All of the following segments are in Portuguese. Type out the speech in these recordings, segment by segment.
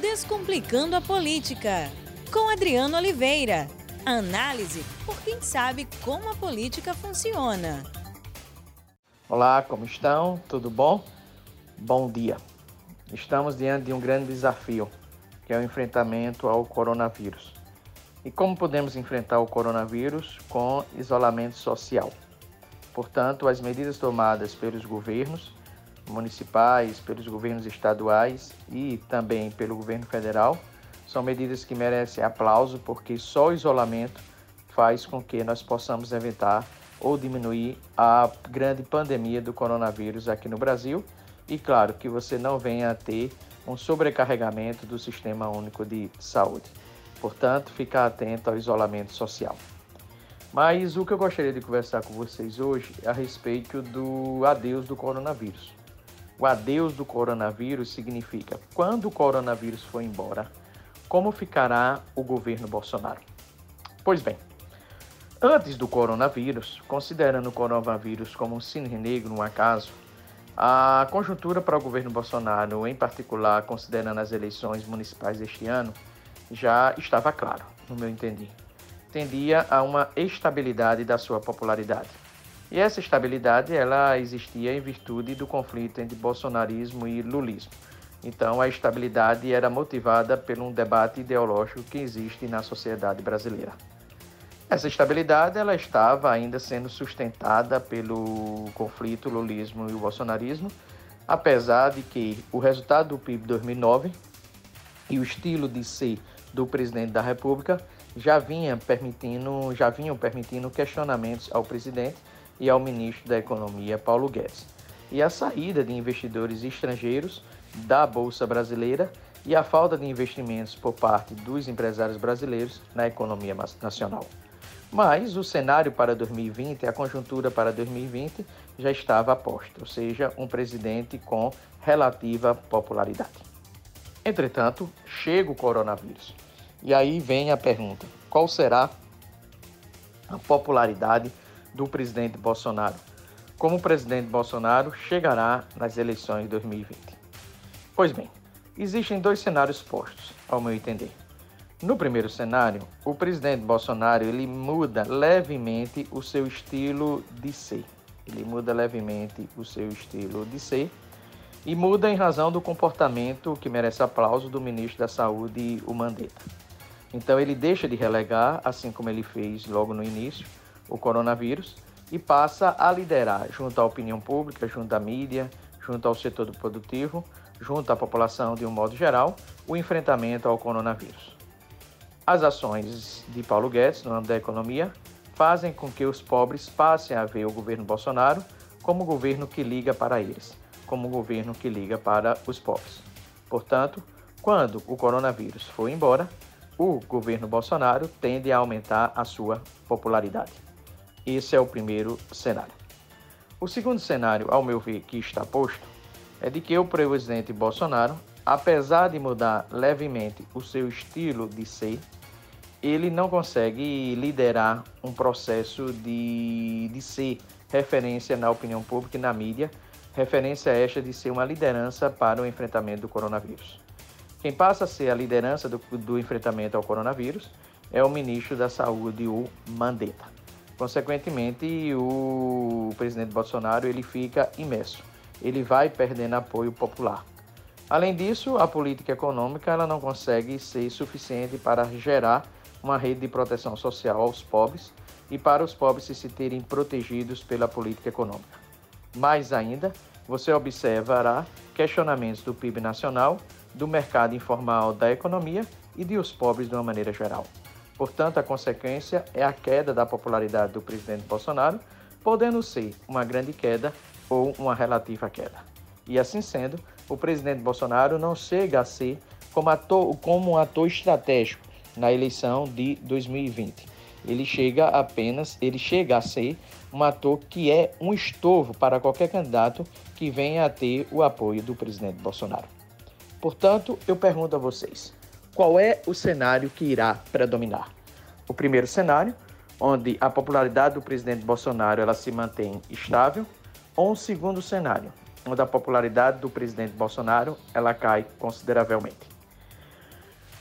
Descomplicando a Política, com Adriano Oliveira. Análise por quem sabe como a política funciona. Olá, como estão? Tudo bom? Bom dia. Estamos diante de um grande desafio, que é o enfrentamento ao coronavírus. E como podemos enfrentar o coronavírus? Com isolamento social. Portanto, as medidas tomadas pelos governos municipais, pelos governos estaduais e também pelo governo federal são medidas que merecem aplauso porque só o isolamento faz com que nós possamos evitar ou diminuir a grande pandemia do coronavírus aqui no Brasil e claro que você não venha a ter um sobrecarregamento do Sistema Único de Saúde. Portanto, ficar atento ao isolamento social. Mas o que eu gostaria de conversar com vocês hoje é a respeito do adeus do coronavírus. O adeus do coronavírus significa quando o coronavírus for embora, como ficará o governo Bolsonaro? Pois bem, antes do coronavírus, considerando o coronavírus como um cisne negro, um acaso, a conjuntura para o governo Bolsonaro, em particular considerando as eleições municipais deste ano, já estava claro, no meu entender tendia a uma estabilidade da sua popularidade. E essa estabilidade ela existia em virtude do conflito entre bolsonarismo e lulismo. Então a estabilidade era motivada por um debate ideológico que existe na sociedade brasileira. Essa estabilidade ela estava ainda sendo sustentada pelo conflito lulismo e bolsonarismo, apesar de que o resultado do PIB 2009 e o estilo de ser do presidente da República já vinha permitindo, já vinham permitindo questionamentos ao presidente e ao ministro da Economia, Paulo Guedes. E a saída de investidores estrangeiros da Bolsa Brasileira e a falta de investimentos por parte dos empresários brasileiros na economia nacional. Mas o cenário para 2020, a conjuntura para 2020 já estava posta, ou seja, um presidente com relativa popularidade. Entretanto, chega o coronavírus e aí vem a pergunta: qual será a popularidade do presidente Bolsonaro? Como o presidente Bolsonaro chegará nas eleições de 2020? Pois bem, existem dois cenários postos, ao meu entender. No primeiro cenário, o presidente Bolsonaro ele muda levemente o seu estilo de ser. Ele muda levemente o seu estilo de ser e muda em razão do comportamento que merece aplauso do ministro da Saúde, o Mandetta. Então ele deixa de relegar, assim como ele fez logo no início, o coronavírus e passa a liderar junto à opinião pública, junto à mídia, junto ao setor produtivo, junto à população de um modo geral, o enfrentamento ao coronavírus. As ações de Paulo Guedes no âmbito da economia fazem com que os pobres passem a ver o governo Bolsonaro como o governo que liga para eles, como o governo que liga para os pobres. Portanto, quando o coronavírus for embora, o governo Bolsonaro tende a aumentar a sua popularidade. Esse é o primeiro cenário. O segundo cenário, ao meu ver, que está posto, é de que o presidente Bolsonaro, apesar de mudar levemente o seu estilo de ser, ele não consegue liderar um processo de, de ser referência na opinião pública e na mídia, referência esta de ser uma liderança para o enfrentamento do coronavírus. Quem passa a ser a liderança do, do enfrentamento ao coronavírus é o ministro da Saúde, o Mandetta. Consequentemente, o presidente Bolsonaro ele fica imerso, ele vai perdendo apoio popular. Além disso, a política econômica ela não consegue ser suficiente para gerar uma rede de proteção social aos pobres e para os pobres se terem protegidos pela política econômica. Mais ainda, você observará questionamentos do PIB nacional do mercado informal da economia e de os pobres de uma maneira geral. Portanto, a consequência é a queda da popularidade do presidente Bolsonaro, podendo ser uma grande queda ou uma relativa queda. E assim sendo, o presidente Bolsonaro não chega a ser como, ator, como um ator estratégico na eleição de 2020. Ele chega apenas, ele chega a ser um ator que é um estorvo para qualquer candidato que venha a ter o apoio do presidente Bolsonaro. Portanto, eu pergunto a vocês: qual é o cenário que irá predominar? O primeiro cenário, onde a popularidade do presidente Bolsonaro ela se mantém estável, ou um segundo cenário, onde a popularidade do presidente Bolsonaro ela cai consideravelmente.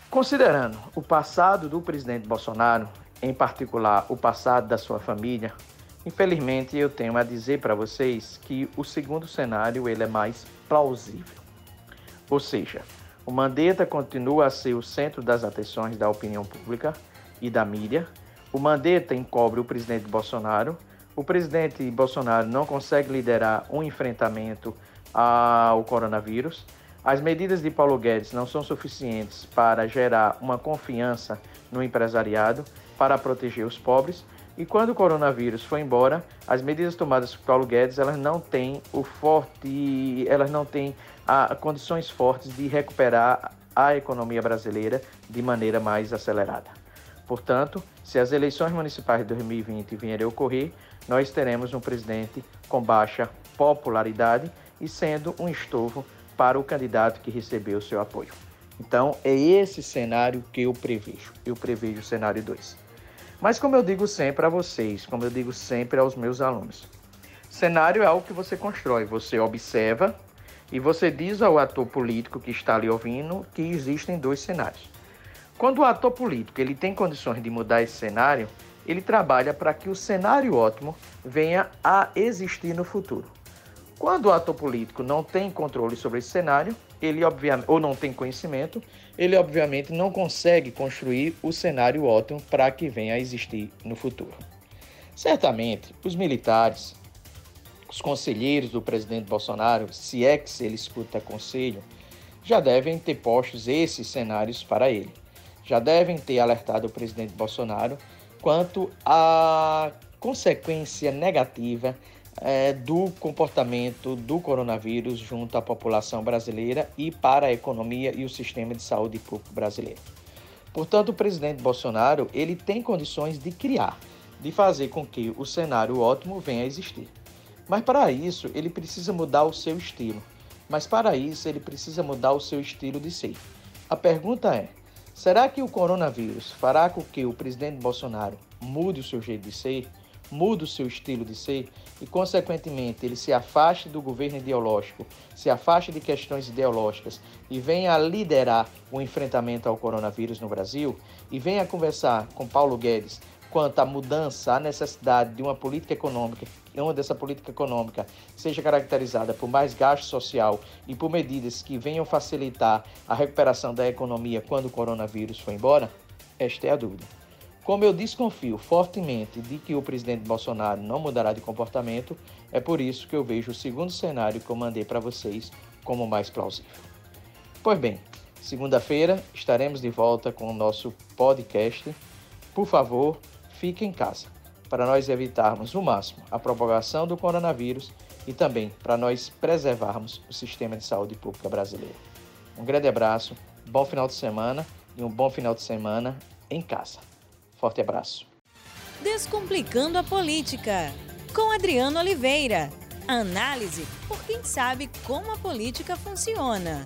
Considerando o passado do presidente Bolsonaro, em particular o passado da sua família, infelizmente eu tenho a dizer para vocês que o segundo cenário ele é mais plausível. Ou seja, o Mandetta continua a ser o centro das atenções da opinião pública e da mídia. O Mandetta encobre o presidente Bolsonaro. O presidente Bolsonaro não consegue liderar um enfrentamento ao coronavírus. As medidas de Paulo Guedes não são suficientes para gerar uma confiança no empresariado, para proteger os pobres. E quando o coronavírus foi embora, as medidas tomadas por Paulo Guedes elas não têm o forte, elas não têm a, condições fortes de recuperar a economia brasileira de maneira mais acelerada. Portanto, se as eleições municipais de 2020 vierem a ocorrer, nós teremos um presidente com baixa popularidade e sendo um estofo para o candidato que recebeu seu apoio. Então, é esse cenário que eu prevejo. Eu prevejo o cenário 2. Mas, como eu digo sempre a vocês, como eu digo sempre aos meus alunos, cenário é algo que você constrói. Você observa e você diz ao ator político que está ali ouvindo que existem dois cenários. Quando o ator político ele tem condições de mudar esse cenário, ele trabalha para que o cenário ótimo venha a existir no futuro. Quando o ator político não tem controle sobre esse cenário, ele obviamente ou não tem conhecimento, ele obviamente não consegue construir o cenário ótimo para que venha a existir no futuro. Certamente, os militares, os conselheiros do presidente Bolsonaro, se é que ele escuta conselho, já devem ter postos esses cenários para ele. Já devem ter alertado o presidente Bolsonaro quanto à consequência negativa é, do comportamento do coronavírus junto à população brasileira e para a economia e o sistema de saúde público brasileiro. Portanto, o presidente Bolsonaro ele tem condições de criar, de fazer com que o cenário ótimo venha a existir. Mas para isso ele precisa mudar o seu estilo. Mas para isso ele precisa mudar o seu estilo de ser. A pergunta é: será que o coronavírus fará com que o presidente Bolsonaro mude o seu jeito de ser? Muda o seu estilo de ser e, consequentemente, ele se afaste do governo ideológico, se afaste de questões ideológicas e venha a liderar o enfrentamento ao coronavírus no Brasil e venha conversar com Paulo Guedes quanto à mudança, à necessidade de uma política econômica, onde essa política econômica seja caracterizada por mais gasto social e por medidas que venham facilitar a recuperação da economia quando o coronavírus for embora? Esta é a dúvida. Como eu desconfio fortemente de que o presidente Bolsonaro não mudará de comportamento, é por isso que eu vejo o segundo cenário que eu mandei para vocês como mais plausível. Pois bem, segunda-feira estaremos de volta com o nosso podcast. Por favor, fique em casa, para nós evitarmos o máximo a propagação do coronavírus e também para nós preservarmos o sistema de saúde pública brasileiro. Um grande abraço, bom final de semana e um bom final de semana em casa. Forte abraço. Descomplicando a política, com Adriano Oliveira. Análise por quem sabe como a política funciona.